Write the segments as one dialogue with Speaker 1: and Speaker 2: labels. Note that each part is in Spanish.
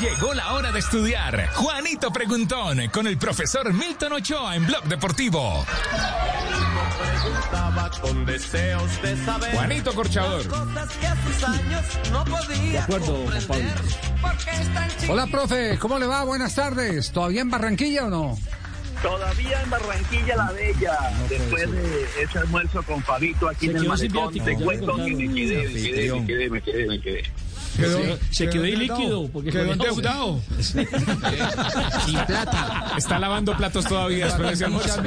Speaker 1: Llegó la hora de estudiar. Juanito Preguntón con el profesor Milton Ochoa en Blog Deportivo.
Speaker 2: con deseos de saber
Speaker 1: Juanito Corchador.
Speaker 2: cosas que a sus años no podía comprender. Porque es tan chiquito.
Speaker 3: Hola, profe, ¿cómo le va? Buenas tardes. ¿Todavía en Barranquilla o no?
Speaker 4: Todavía en Barranquilla la Bella, después de ese almuerzo con Fabito aquí en el malecón, te cuento que me
Speaker 5: contaron.
Speaker 4: quedé, me quedé, me quedé, me quedé, me quedé.
Speaker 3: Quedó-
Speaker 5: Se quedó ahí
Speaker 3: endeudado.
Speaker 5: líquido. Porque
Speaker 3: Quedó endeudado.
Speaker 1: Sin plata. Está lavando platos todavía después de ese almuerzo.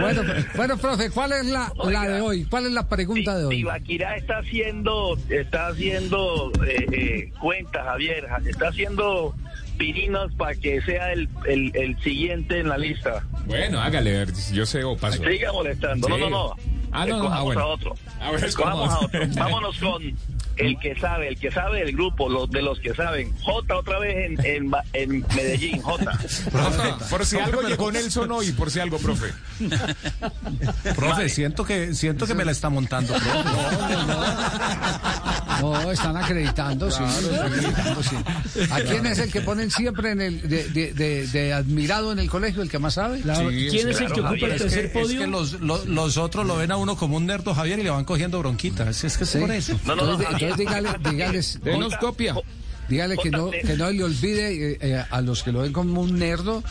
Speaker 3: Bueno, bueno, profe, ¿cuál es la, la de hoy? ¿Cuál es la pregunta de hoy?
Speaker 4: Tibaquirá está haciendo, está haciendo eh, eh, cuentas, Javier, está haciendo pirinos para que sea el, el, el siguiente en la lista.
Speaker 1: Bueno, hágale, yo sé o paso.
Speaker 4: Siga molestando. No, no, no.
Speaker 1: Ah, no, no,
Speaker 4: Escojamos
Speaker 1: ah, bueno.
Speaker 4: a otro.
Speaker 1: A ver,
Speaker 4: Escojamos a
Speaker 1: escojamos.
Speaker 4: otro. Vámonos con el que sabe, el que sabe del grupo, los de los que saben. J otra vez en, en, Medellín, J.
Speaker 1: Por si algo llegó Nelson hoy, por si algo, profe.
Speaker 6: Profe, siento que siento que me la está montando. profe.
Speaker 3: No, están acreditando, sí, están acreditando, sí. ¿A quién es el que ponen siempre en el de, de- de- de admirado en el colegio, el que más sabe?
Speaker 5: La- ¿Quién es el que
Speaker 4: claro,
Speaker 5: ocupa el
Speaker 6: Es
Speaker 5: tercer
Speaker 6: que, es
Speaker 5: podio?
Speaker 6: que los, los, los otros lo ven a uno como un nerdo Javier y le van cogiendo bronquita. Es, es que es
Speaker 3: Sí.
Speaker 6: por eso.
Speaker 4: No, no, no,
Speaker 3: Entonces, entonces dígale, dígales,
Speaker 1: Denos copia.
Speaker 3: dígale que no, que no le olvide eh, eh, a los que lo ven como un nerdo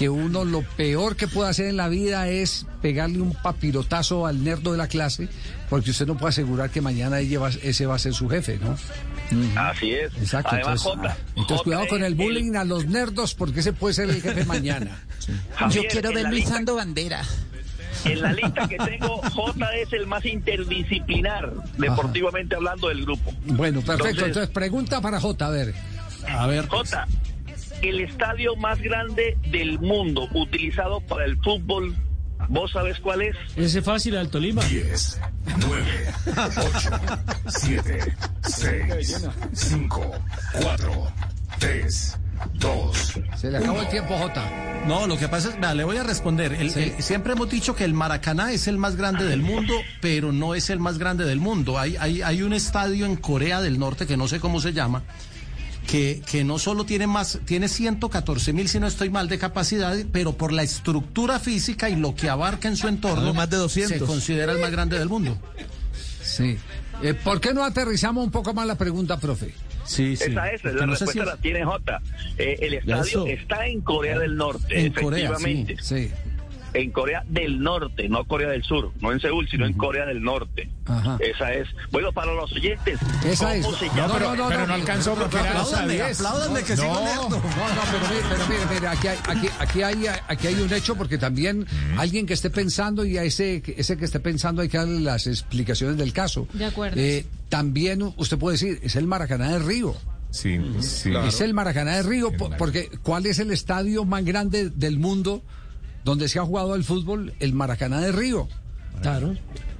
Speaker 3: que uno lo peor que puede hacer en la vida es pegarle un papirotazo al nerdo de la clase, porque usted no puede asegurar que mañana ella va- ese va a ser su jefe, ¿no?
Speaker 4: Así es.
Speaker 3: Exacto.
Speaker 4: Además,
Speaker 3: entonces,
Speaker 4: J.
Speaker 3: entonces
Speaker 4: J
Speaker 3: cuidado con el bullying a los nerdos, porque ese puede ser el jefe mañana.
Speaker 4: Javier,
Speaker 7: Yo quiero verlo izando bandera.
Speaker 4: En la lista que tengo, J es el más interdisciplinar, deportivamente hablando del grupo.
Speaker 3: Bueno, perfecto.
Speaker 4: Entonces-
Speaker 3: Entonces, pregunta para J, a ver.
Speaker 6: A ver.
Speaker 4: J, el estadio más grande del mundo utilizado para el fútbol, ¿vos sabés cuál es?
Speaker 5: Ese es fácil, Alto Lima.
Speaker 8: 10, 9, 8, 7, 6, 5, 4, 3, 2,
Speaker 3: Se le acabó el tiempo, J.
Speaker 6: No, lo que pasa es, vea, le voy a responder. El-
Speaker 3: Sí.
Speaker 6: el- siempre hemos dicho que el Maracaná es el más grande del mundo, pero no es el más grande del mundo. Hay, hay, hay un estadio en Corea del Norte que no sé cómo se llama, que, que no solo tiene más, tiene 114 mil, si no estoy mal, de capacidad, pero por la estructura física y lo que abarca en su entorno,
Speaker 9: más de 200.
Speaker 6: se considera el más grande del mundo.
Speaker 3: Sí. Eh, ¿Por qué no aterrizamos un poco más la pregunta, profe?
Speaker 6: Sí, sí.
Speaker 4: Esa es, la
Speaker 6: Que no
Speaker 4: respuesta
Speaker 6: si-
Speaker 4: la tiene J. Eh, el estadio
Speaker 6: Eso.
Speaker 4: está en Corea del Norte,
Speaker 6: En Corea,
Speaker 4: efectivamente.
Speaker 3: Sí.
Speaker 4: En Corea del Norte, no Corea del Sur, no en Seúl, sino en Corea del Norte.
Speaker 3: Ajá.
Speaker 4: Esa es. Bueno, para los oyentes,
Speaker 3: Esa es.
Speaker 4: ¿cómo se
Speaker 3: No,
Speaker 4: llama?
Speaker 1: pero,
Speaker 3: no,
Speaker 1: pero
Speaker 3: no,
Speaker 1: no alcanzó porque era dos a
Speaker 6: Apláudanme,
Speaker 1: 10.
Speaker 6: apláudanme que
Speaker 3: No,
Speaker 6: sigo
Speaker 3: no, no, pero mire, pero mire, mire, aquí hay, aquí, aquí hay, aquí hay un hecho porque también alguien que esté pensando y a ese, ese que esté pensando hay que darle las explicaciones del caso.
Speaker 10: De acuerdo.
Speaker 3: Eh, también usted puede decir, es el Maracaná de Río.
Speaker 1: Sí, sí.
Speaker 3: Es el Maracaná de Río, po- porque ¿cuál es el estadio más grande del mundo donde se ha jugado el fútbol? El Maracaná de Río.
Speaker 5: Claro.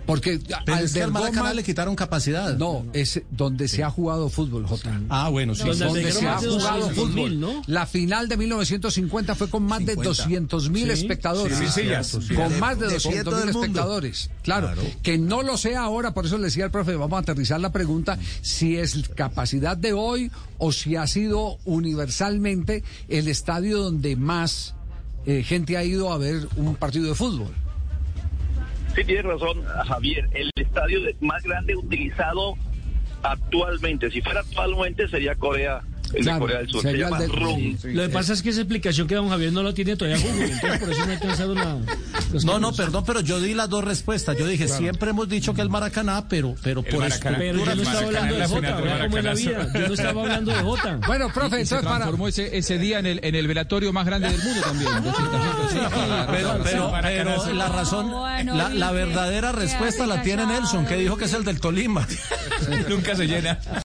Speaker 3: Porque
Speaker 6: Pero es que al
Speaker 3: albergó
Speaker 6: Maracaná le quitaron capacidad.
Speaker 3: No, es donde se ha jugado fútbol, J.
Speaker 6: Ah, bueno, sí.
Speaker 5: Donde
Speaker 3: donde se ha jugado
Speaker 5: 200.000,
Speaker 3: fútbol.
Speaker 5: ¿no?
Speaker 3: La final de 1950 fue con más de 200 mil
Speaker 5: Sí.
Speaker 3: espectadores.
Speaker 1: Sí, sí, ya, sí.
Speaker 3: Con más de
Speaker 9: De
Speaker 3: 200 mil espectadores. Claro, Que no lo sea ahora, por eso le decía al profe, vamos a aterrizar la pregunta, si es capacidad de hoy o si ha sido universalmente el estadio donde más eh, gente ha ido a ver un partido de fútbol.
Speaker 4: Sí, tiene razón, Javier. El estadio más grande utilizado actualmente, si fuera actualmente, sería Corea, el
Speaker 3: Claro,
Speaker 4: de Corea del Sur. Se
Speaker 3: el
Speaker 4: llama
Speaker 3: de- sí,
Speaker 5: Lo que pasa es que esa explicación que don Javier no la tiene todavía Google, entonces por eso no ha alcanzado la...
Speaker 6: No, no, perdón, pero yo di las dos respuestas. Yo dije, siempre hemos dicho que el Maracaná, pero, pero por
Speaker 1: Maracaná.
Speaker 5: Pero yo no
Speaker 1: El
Speaker 5: estaba hablando de Jota,
Speaker 1: final del
Speaker 5: ¿verdad cómo es la vida? Yo no estaba hablando de Jota.
Speaker 3: Bueno, profe, entonces para...
Speaker 9: transformó ese, ese día en el, en el velatorio más grande del mundo también. 200 gente, sí, para-
Speaker 6: Pero, pero, pero la razón,
Speaker 10: Bueno,
Speaker 6: la, la verdadera respuesta la tiene. Nelson, que dijo que es el del Tolima.
Speaker 1: Nunca se llena.